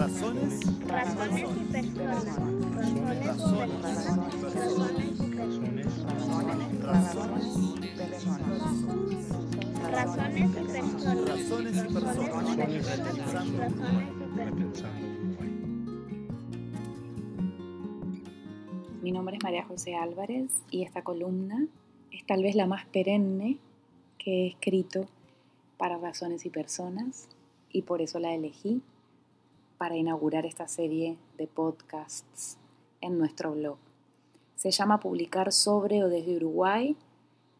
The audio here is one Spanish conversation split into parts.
Razones. Razones y personas. Razones. Razones y personas. Razones y personas. Mi nombre es María José Álvarez y esta columna es tal vez la más perenne que he escrito para Razones y Personas y por eso la elegí para inaugurar esta serie de podcasts en nuestro blog. Se llama Publicar sobre o desde Uruguay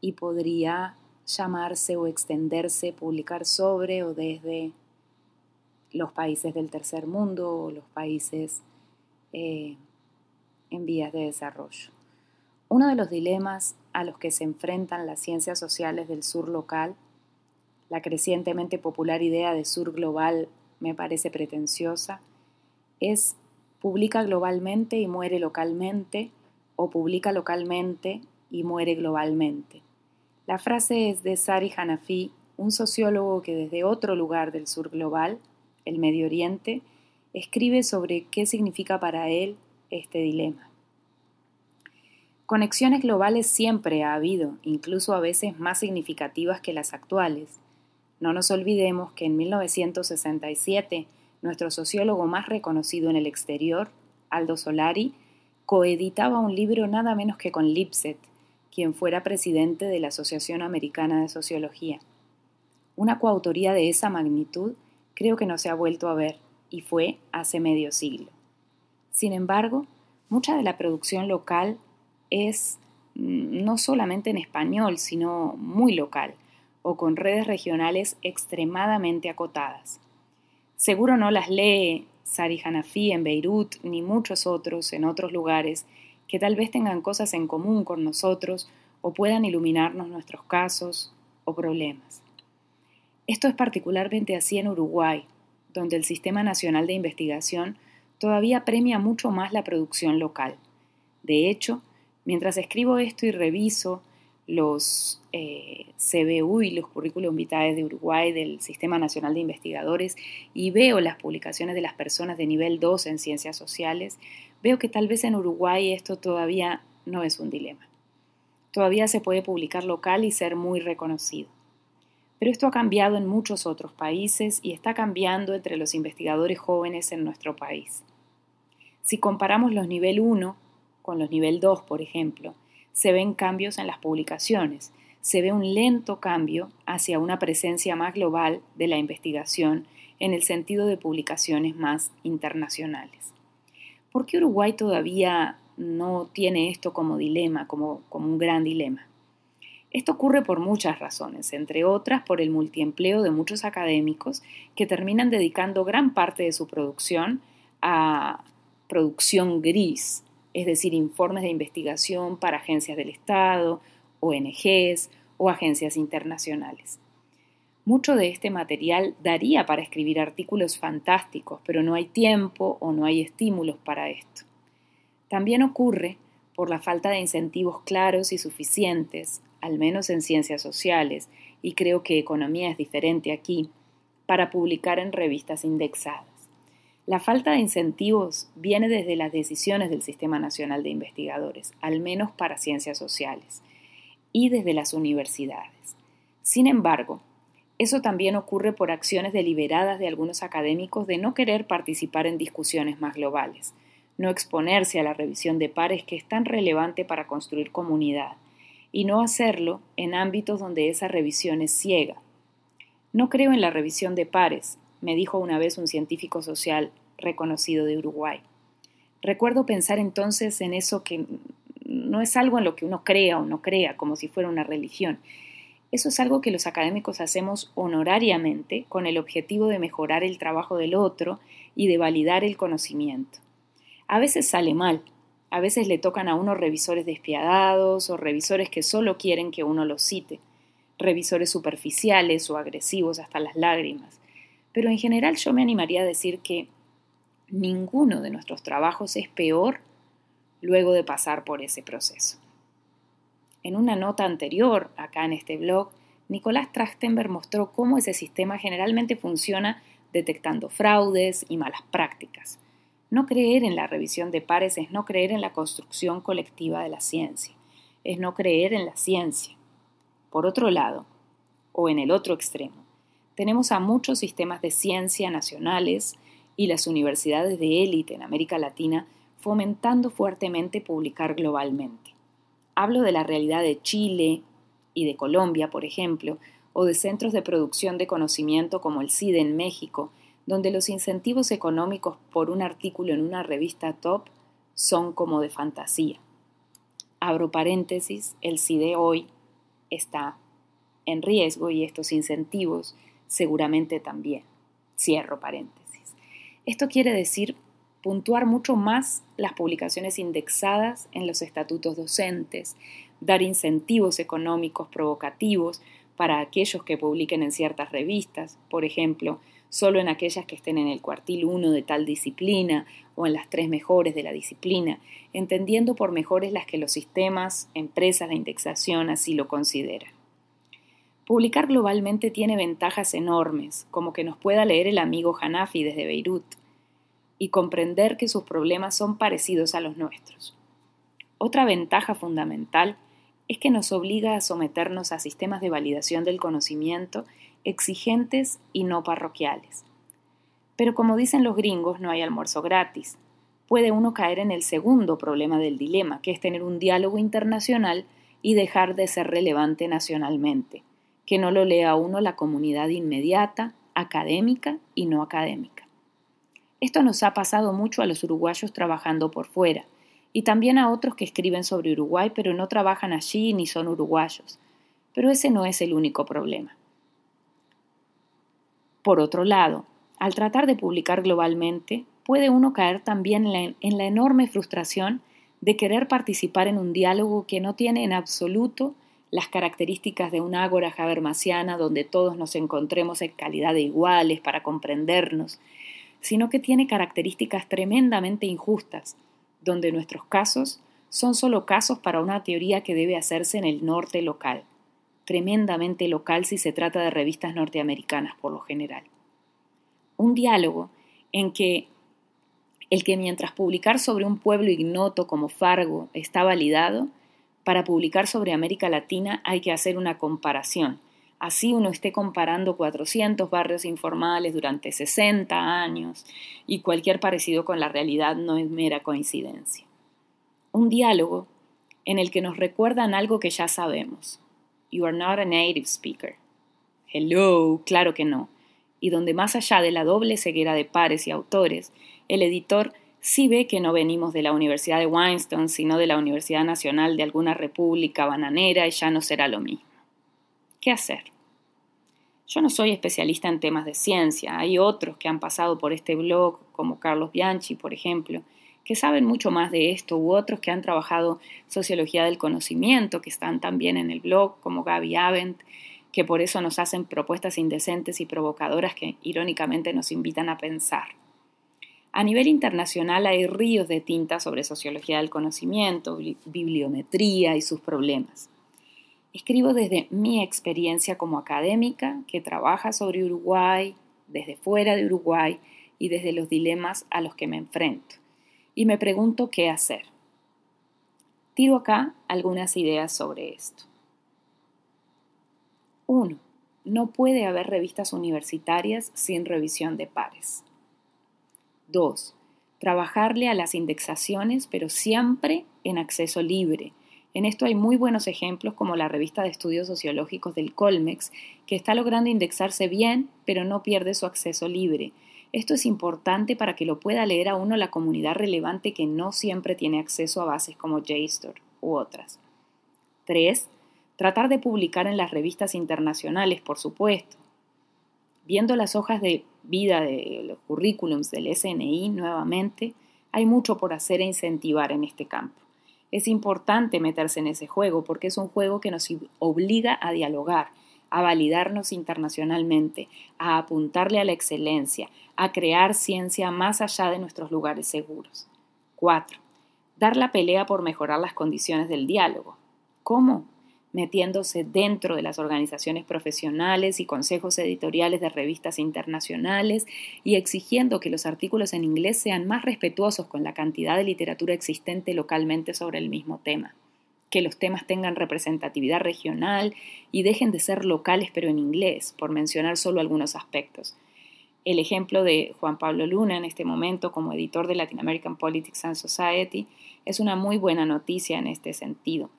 y podría llamarse o extenderse Publicar sobre o desde los países del tercer mundo o los países eh, en vías de desarrollo. Uno de los dilemas a los que se enfrentan las ciencias sociales del sur local, la crecientemente popular idea de sur global me parece pretenciosa, es publica globalmente y muere localmente o publica localmente y muere globalmente. La frase es de Sari Hanafi, un sociólogo que desde otro lugar del sur global, el Medio Oriente, escribe sobre qué significa para él este dilema. Conexiones globales siempre ha habido, incluso a veces más significativas que las actuales. No nos olvidemos que en 1967 nuestro sociólogo más reconocido en el exterior, Aldo Solari, coeditaba un libro nada menos que con Lipset, quien fuera presidente de la Asociación Americana de Sociología. Una coautoría de esa magnitud creo que no se ha vuelto a ver, y fue hace medio siglo. Sin embargo, mucha de la producción local es mm, no solamente en español, sino muy local, o con redes regionales extremadamente acotadas. Seguro no las lee Sari Hanafi en Beirut, ni muchos otros en otros lugares que tal vez tengan cosas en común con nosotros o puedan iluminarnos nuestros casos o problemas. Esto es particularmente así en Uruguay, donde el Sistema Nacional de Investigación todavía premia mucho más la producción local. De hecho, mientras escribo esto y reviso los eh, CBU y los currículum vitae de Uruguay del Sistema Nacional de Investigadores y veo las publicaciones de las personas de nivel 2 en ciencias sociales, veo que tal vez en Uruguay esto todavía no es un dilema. Todavía se puede publicar local y ser muy reconocido. Pero esto ha cambiado en muchos otros países y está cambiando entre los investigadores jóvenes en nuestro país. Si comparamos los nivel 1 con los nivel 2, por ejemplo, se ven cambios en las publicaciones, se ve un lento cambio hacia una presencia más global de la investigación en el sentido de publicaciones más internacionales. ¿Por qué Uruguay todavía no tiene esto como dilema, como, como un gran dilema? Esto ocurre por muchas razones, entre otras por el multiempleo de muchos académicos que terminan dedicando gran parte de su producción a producción gris, es decir, informes de investigación para agencias del Estado, ONGs o agencias internacionales. Mucho de este material daría para escribir artículos fantásticos, pero no hay tiempo o no hay estímulos para esto. También ocurre por la falta de incentivos claros y suficientes, al menos en ciencias sociales, y creo que economía es diferente aquí, para publicar en revistas indexadas. La falta de incentivos viene desde las decisiones del Sistema Nacional de Investigadores, al menos para ciencias sociales, y desde las universidades. Sin embargo, eso también ocurre por acciones deliberadas de algunos académicos de no querer participar en discusiones más globales, no exponerse a la revisión de pares que es tan relevante para construir comunidad, y no hacerlo en ámbitos donde esa revisión es ciega. No creo en la revisión de pares, me dijo una vez un científico social reconocido de Uruguay. Recuerdo pensar entonces en eso que no es algo en lo que uno crea o no crea, como si fuera una religión. Eso es algo que los académicos hacemos honorariamente con el objetivo de mejorar el trabajo del otro y de validar el conocimiento. A veces sale mal, a veces le tocan a uno revisores despiadados o revisores que solo quieren que uno los cite, revisores superficiales o agresivos hasta las lágrimas pero en general yo me animaría a decir que ninguno de nuestros trabajos es peor luego de pasar por ese proceso. En una nota anterior, acá en este blog, Nicolás Trachtenberg mostró cómo ese sistema generalmente funciona detectando fraudes y malas prácticas. No creer en la revisión de pares es no creer en la construcción colectiva de la ciencia, es no creer en la ciencia. Por otro lado, o en el otro extremo, tenemos a muchos sistemas de ciencia nacionales y las universidades de élite en América Latina fomentando fuertemente publicar globalmente. Hablo de la realidad de Chile y de Colombia, por ejemplo, o de centros de producción de conocimiento como el CIDE en México, donde los incentivos económicos por un artículo en una revista top son como de fantasía. Abro paréntesis, el CIDE hoy está en riesgo y estos incentivos seguramente también. Cierro paréntesis. Esto quiere decir puntuar mucho más las publicaciones indexadas en los estatutos docentes, dar incentivos económicos provocativos para aquellos que publiquen en ciertas revistas, por ejemplo, solo en aquellas que estén en el cuartil 1 de tal disciplina o en las tres mejores de la disciplina, entendiendo por mejores las que los sistemas, empresas de indexación así lo consideran. Publicar globalmente tiene ventajas enormes, como que nos pueda leer el amigo Hanafi desde Beirut y comprender que sus problemas son parecidos a los nuestros. Otra ventaja fundamental es que nos obliga a someternos a sistemas de validación del conocimiento exigentes y no parroquiales. Pero como dicen los gringos, no hay almuerzo gratis. Puede uno caer en el segundo problema del dilema, que es tener un diálogo internacional y dejar de ser relevante nacionalmente, que no lo lea uno la comunidad inmediata, académica y no académica. Esto nos ha pasado mucho a los uruguayos trabajando por fuera, y también a otros que escriben sobre Uruguay pero no trabajan allí ni son uruguayos. Pero ese no es el único problema. Por otro lado, al tratar de publicar globalmente, puede uno caer también en la, enorme frustración de querer participar en un diálogo que no tiene en absoluto las características de una ágora habermasiana donde todos nos encontremos en calidad de iguales para comprendernos, sino que tiene características tremendamente injustas, donde nuestros casos son solo casos para una teoría que debe hacerse en el norte local tremendamente local si se trata de revistas norteamericanas por lo general. Un diálogo en que el que mientras publicar sobre un pueblo ignoto como Fargo está validado, para publicar sobre América Latina hay que hacer una comparación. Así uno esté comparando 400 barrios informales durante 60 años y cualquier parecido con la realidad no es mera coincidencia. Un diálogo en el que nos recuerdan algo que ya sabemos, You are not a native speaker. Hello, claro que no. Y donde más allá de la doble ceguera de pares y autores, el editor sí ve que no venimos de la Universidad de Weinstein, sino de la Universidad Nacional de alguna república bananera y ya no será lo mismo. ¿Qué hacer? Yo no soy especialista en temas de ciencia, hay otros que han pasado por este blog, como Carlos Bianchi, por ejemplo, que saben mucho más de esto u otros que han trabajado sociología del conocimiento, que están también en el blog, como Gaby Avent, que por eso nos hacen propuestas indecentes y provocadoras que irónicamente nos invitan a pensar. A nivel internacional hay ríos de tinta sobre sociología del conocimiento, bibliometría y sus problemas. Escribo desde mi experiencia como académica que trabaja sobre Uruguay, desde fuera de Uruguay y desde los dilemas a los que me enfrento y me pregunto qué hacer. Tiro acá algunas ideas sobre esto. 1. No puede haber revistas universitarias sin revisión de pares. 2. Trabajarle a las indexaciones, pero siempre en acceso libre. En esto hay muy buenos ejemplos como la revista de estudios sociológicos del Colmex, que está logrando indexarse bien, pero no pierde su acceso libre. Esto es importante para que lo pueda leer a uno la comunidad relevante que no siempre tiene acceso a bases como JSTOR u otras. 3. Tratar de publicar en las revistas internacionales, por supuesto. Viendo las hojas de vida de los currículums del SNI nuevamente, hay mucho por hacer e incentivar en este campo. Es importante meterse en ese juego porque es un juego que nos obliga a dialogar, a validarnos internacionalmente, a apuntarle a la excelencia, a crear ciencia más allá de nuestros lugares seguros. 4. Dar la pelea por mejorar las condiciones del diálogo. ¿Cómo? Metiéndose dentro de las organizaciones profesionales y consejos editoriales de revistas internacionales y exigiendo que los artículos en inglés sean más respetuosos con la cantidad de literatura existente localmente sobre el mismo tema, que los temas tengan representatividad regional y dejen de ser locales pero en inglés, por mencionar solo algunos aspectos. El ejemplo de Juan Pablo Luna en este momento como editor de Latin American Politics and Society es una muy buena noticia en este sentido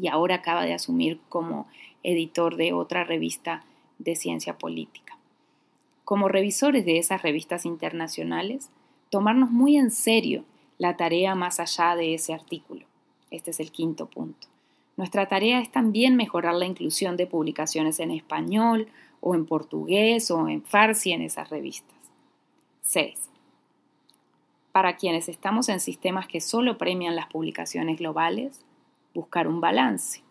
y ahora acaba de asumir como editor de otra revista de ciencia política. Como revisores de esas revistas internacionales, tomarnos muy en serio la tarea más allá de ese artículo. Este es el quinto punto. Nuestra tarea es también mejorar la inclusión de publicaciones en español o en portugués o en farsi en esas revistas. 6. Para quienes estamos en sistemas que solo premian las publicaciones globales, buscar un balance.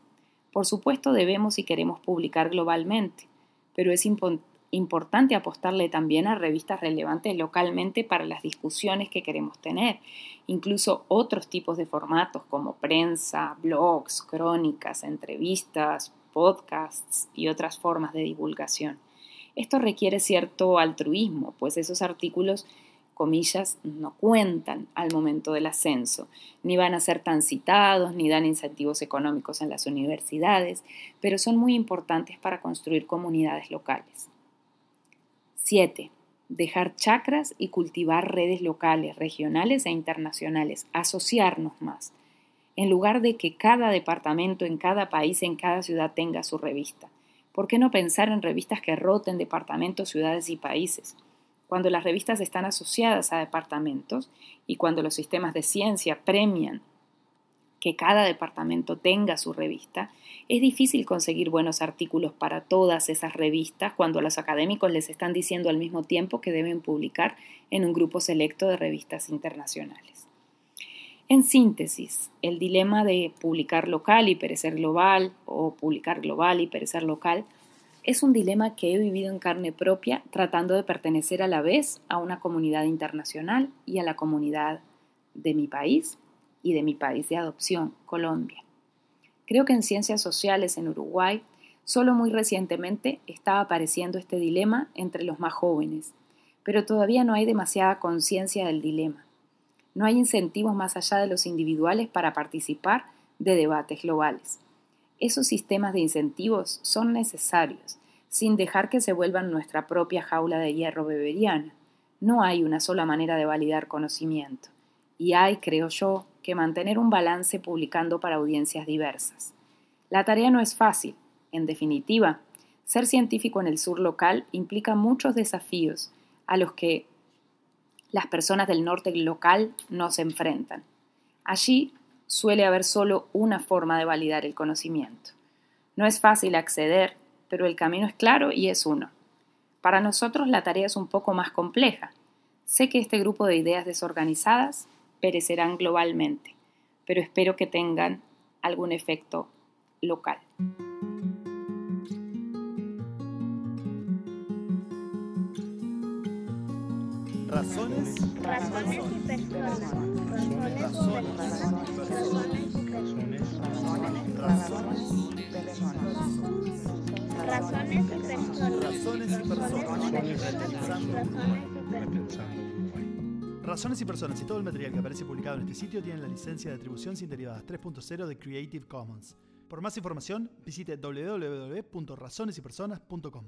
Por supuesto debemos y queremos publicar globalmente, pero es importante apostarle también a revistas relevantes localmente para las discusiones que queremos tener, incluso otros tipos de formatos como prensa, blogs, crónicas, entrevistas, podcasts y otras formas de divulgación. Esto requiere cierto altruismo, pues esos artículos comillas, no cuentan al momento del ascenso, ni van a ser tan citados, ni dan incentivos económicos en las universidades, pero son muy importantes para construir comunidades locales. 7. Dejar chacras y cultivar redes locales, regionales e internacionales, asociarnos más, en lugar de que cada departamento en cada país, en cada ciudad tenga su revista. ¿Por qué no pensar en revistas que roten departamentos, ciudades y países? Cuando las revistas están asociadas a departamentos y cuando los sistemas de ciencia premian que cada departamento tenga su revista, es difícil conseguir buenos artículos para todas esas revistas cuando los académicos les están diciendo al mismo tiempo que deben publicar en un grupo selecto de revistas internacionales. En síntesis, el dilema de publicar local y perecer global o publicar global y perecer local es un dilema que he vivido en carne propia tratando de pertenecer a la vez a una comunidad internacional y a la comunidad de mi país y de mi país de adopción, Colombia. Creo que en ciencias sociales en Uruguay solo muy recientemente estaba apareciendo este dilema entre los más jóvenes, pero todavía no hay demasiada conciencia del dilema. No hay incentivos más allá de los individuales para participar de debates globales. Esos sistemas de incentivos son necesarios, sin dejar que se vuelvan nuestra propia jaula de hierro beberiana. No hay una sola manera de validar conocimiento, y hay, creo yo, que mantener un balance publicando para audiencias diversas. La tarea no es fácil. En definitiva, ser científico en el sur local implica muchos desafíos a los que las personas del norte local no se enfrentan. Allí suele haber solo una forma de validar el conocimiento. No es fácil acceder, pero el camino es claro y es uno. Para nosotros la tarea es un poco más compleja. Sé que este grupo de ideas desorganizadas perecerán globalmente, pero espero que tengan algún efecto local. Razones. Razones y personas. Razones y Razones y personas. personas. Razones y personas. Razones y personas. Razones Razones y personas y todo el material que aparece publicado en este sitio tienen la licencia de atribución sin derivadas 3.0 de Creative Commons. Por más información, visite www.razonesypersonas.com.